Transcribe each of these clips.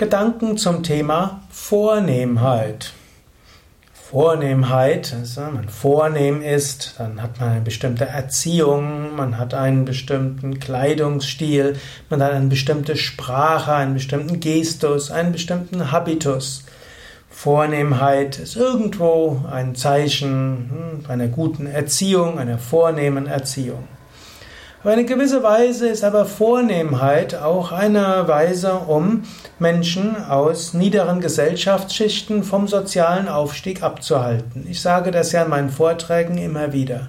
Gedanken zum Thema Vornehmheit. Vornehmheit, also wenn man vornehm ist, dann hat man eine bestimmte Erziehung, man hat einen bestimmten Kleidungsstil, man hat eine bestimmte Sprache, einen bestimmten Gestus, einen bestimmten Habitus. Vornehmheit ist irgendwo ein Zeichen hm, einer guten Erziehung, einer vornehmen Erziehung. Auf eine gewisse Weise ist aber Vornehmheit auch eine Weise, um Menschen aus niederen Gesellschaftsschichten vom sozialen Aufstieg abzuhalten. Ich sage das ja in meinen Vorträgen immer wieder.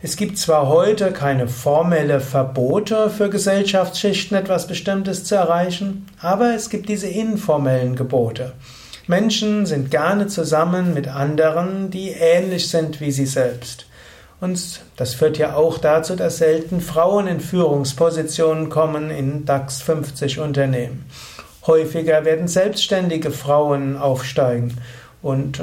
Es gibt zwar heute keine formelle Verbote für Gesellschaftsschichten etwas Bestimmtes zu erreichen, aber es gibt diese informellen Gebote. Menschen sind gerne zusammen mit anderen, die ähnlich sind wie sie selbst. Und das führt ja auch dazu, dass selten Frauen in Führungspositionen kommen in DAX 50 Unternehmen. Häufiger werden selbstständige Frauen aufsteigen. Und äh,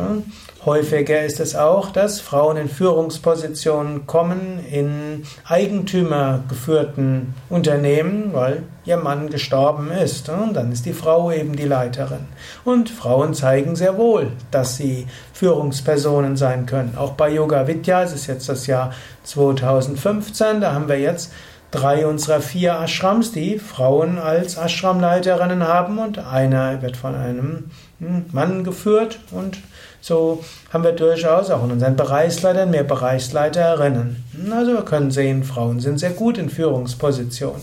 häufiger ist es auch, dass Frauen in Führungspositionen kommen in eigentümergeführten Unternehmen, weil ihr Mann gestorben ist. Und dann ist die Frau eben die Leiterin. Und Frauen zeigen sehr wohl, dass sie Führungspersonen sein können. Auch bei Yoga Vidya, es ist jetzt das Jahr 2015, da haben wir jetzt drei unserer vier Ashrams, die Frauen als Ashramleiterinnen haben und einer wird von einem hm, Mann geführt und so haben wir durchaus auch in unseren Bereichsleitern mehr Bereichsleiterinnen. Also wir können sehen, Frauen sind sehr gut in Führungspositionen.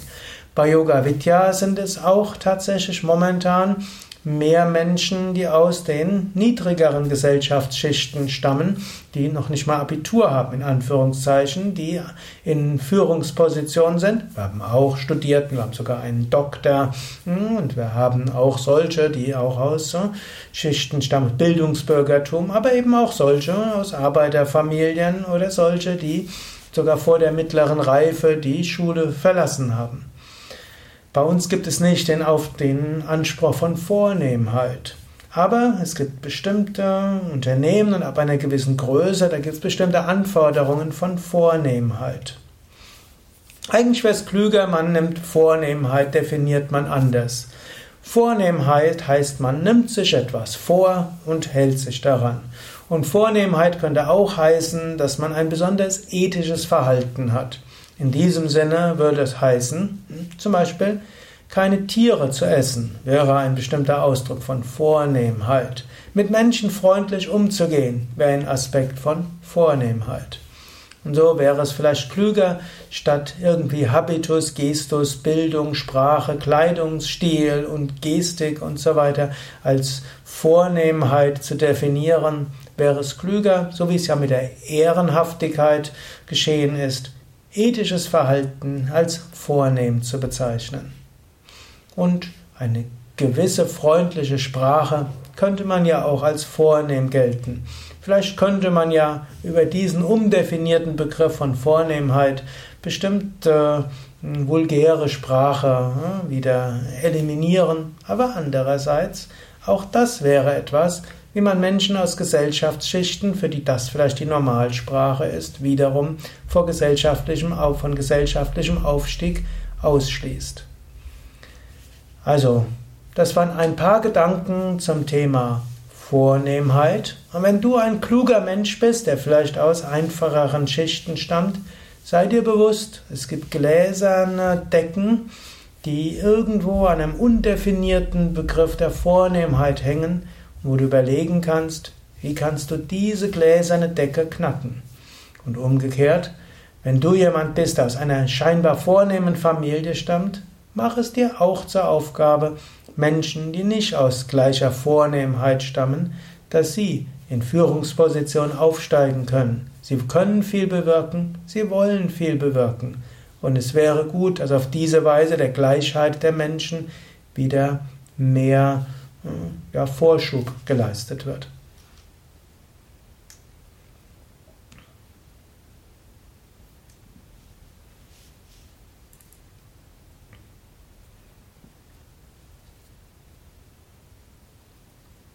Bei Yoga Vidya sind es auch tatsächlich momentan mehr Menschen, die aus den niedrigeren Gesellschaftsschichten stammen, die noch nicht mal Abitur haben, in Anführungszeichen, die in Führungspositionen sind. Wir haben auch Studierten, wir haben sogar einen Doktor hm, und wir haben auch solche, die auch aus Schichten stammen, Bildungsbürgertum, aber eben auch solche aus Arbeiterfamilien oder solche, die sogar vor der mittleren Reife die Schule verlassen haben. Bei uns gibt es nicht den, auf den Anspruch von Vornehmheit. Aber es gibt bestimmte Unternehmen und ab einer gewissen Größe, da gibt es bestimmte Anforderungen von Vornehmheit. Eigentlich wäre es klüger, man nimmt Vornehmheit, definiert man anders. Vornehmheit heißt, man nimmt sich etwas vor und hält sich daran. Und Vornehmheit könnte auch heißen, dass man ein besonders ethisches Verhalten hat. In diesem Sinne würde es heißen, zum Beispiel, keine Tiere zu essen, wäre ein bestimmter Ausdruck von Vornehmheit. Mit Menschen freundlich umzugehen, wäre ein Aspekt von Vornehmheit. Und so wäre es vielleicht klüger, statt irgendwie Habitus, Gestus, Bildung, Sprache, Kleidungsstil und Gestik und so weiter als Vornehmheit zu definieren, wäre es klüger, so wie es ja mit der Ehrenhaftigkeit geschehen ist, ethisches Verhalten als vornehm zu bezeichnen. Und eine gewisse freundliche Sprache könnte man ja auch als vornehm gelten. Vielleicht könnte man ja über diesen umdefinierten Begriff von Vornehmheit bestimmte äh, vulgäre Sprache äh, wieder eliminieren, aber andererseits auch das wäre etwas, wie man Menschen aus Gesellschaftsschichten, für die das vielleicht die Normalsprache ist, wiederum vor gesellschaftlichem, von gesellschaftlichem Aufstieg ausschließt. Also, das waren ein paar Gedanken zum Thema Vornehmheit. Und wenn du ein kluger Mensch bist, der vielleicht aus einfacheren Schichten stammt, sei dir bewusst, es gibt gläserne Decken, die irgendwo an einem undefinierten Begriff der Vornehmheit hängen, wo du überlegen kannst, wie kannst du diese gläserne Decke knacken. Und umgekehrt, wenn du jemand bist, der aus einer scheinbar vornehmen Familie stammt, mach es dir auch zur Aufgabe, Menschen, die nicht aus gleicher Vornehmheit stammen, dass sie in Führungspositionen aufsteigen können. Sie können viel bewirken, sie wollen viel bewirken. Und es wäre gut, dass auf diese Weise der Gleichheit der Menschen wieder mehr ja, Vorschub geleistet wird.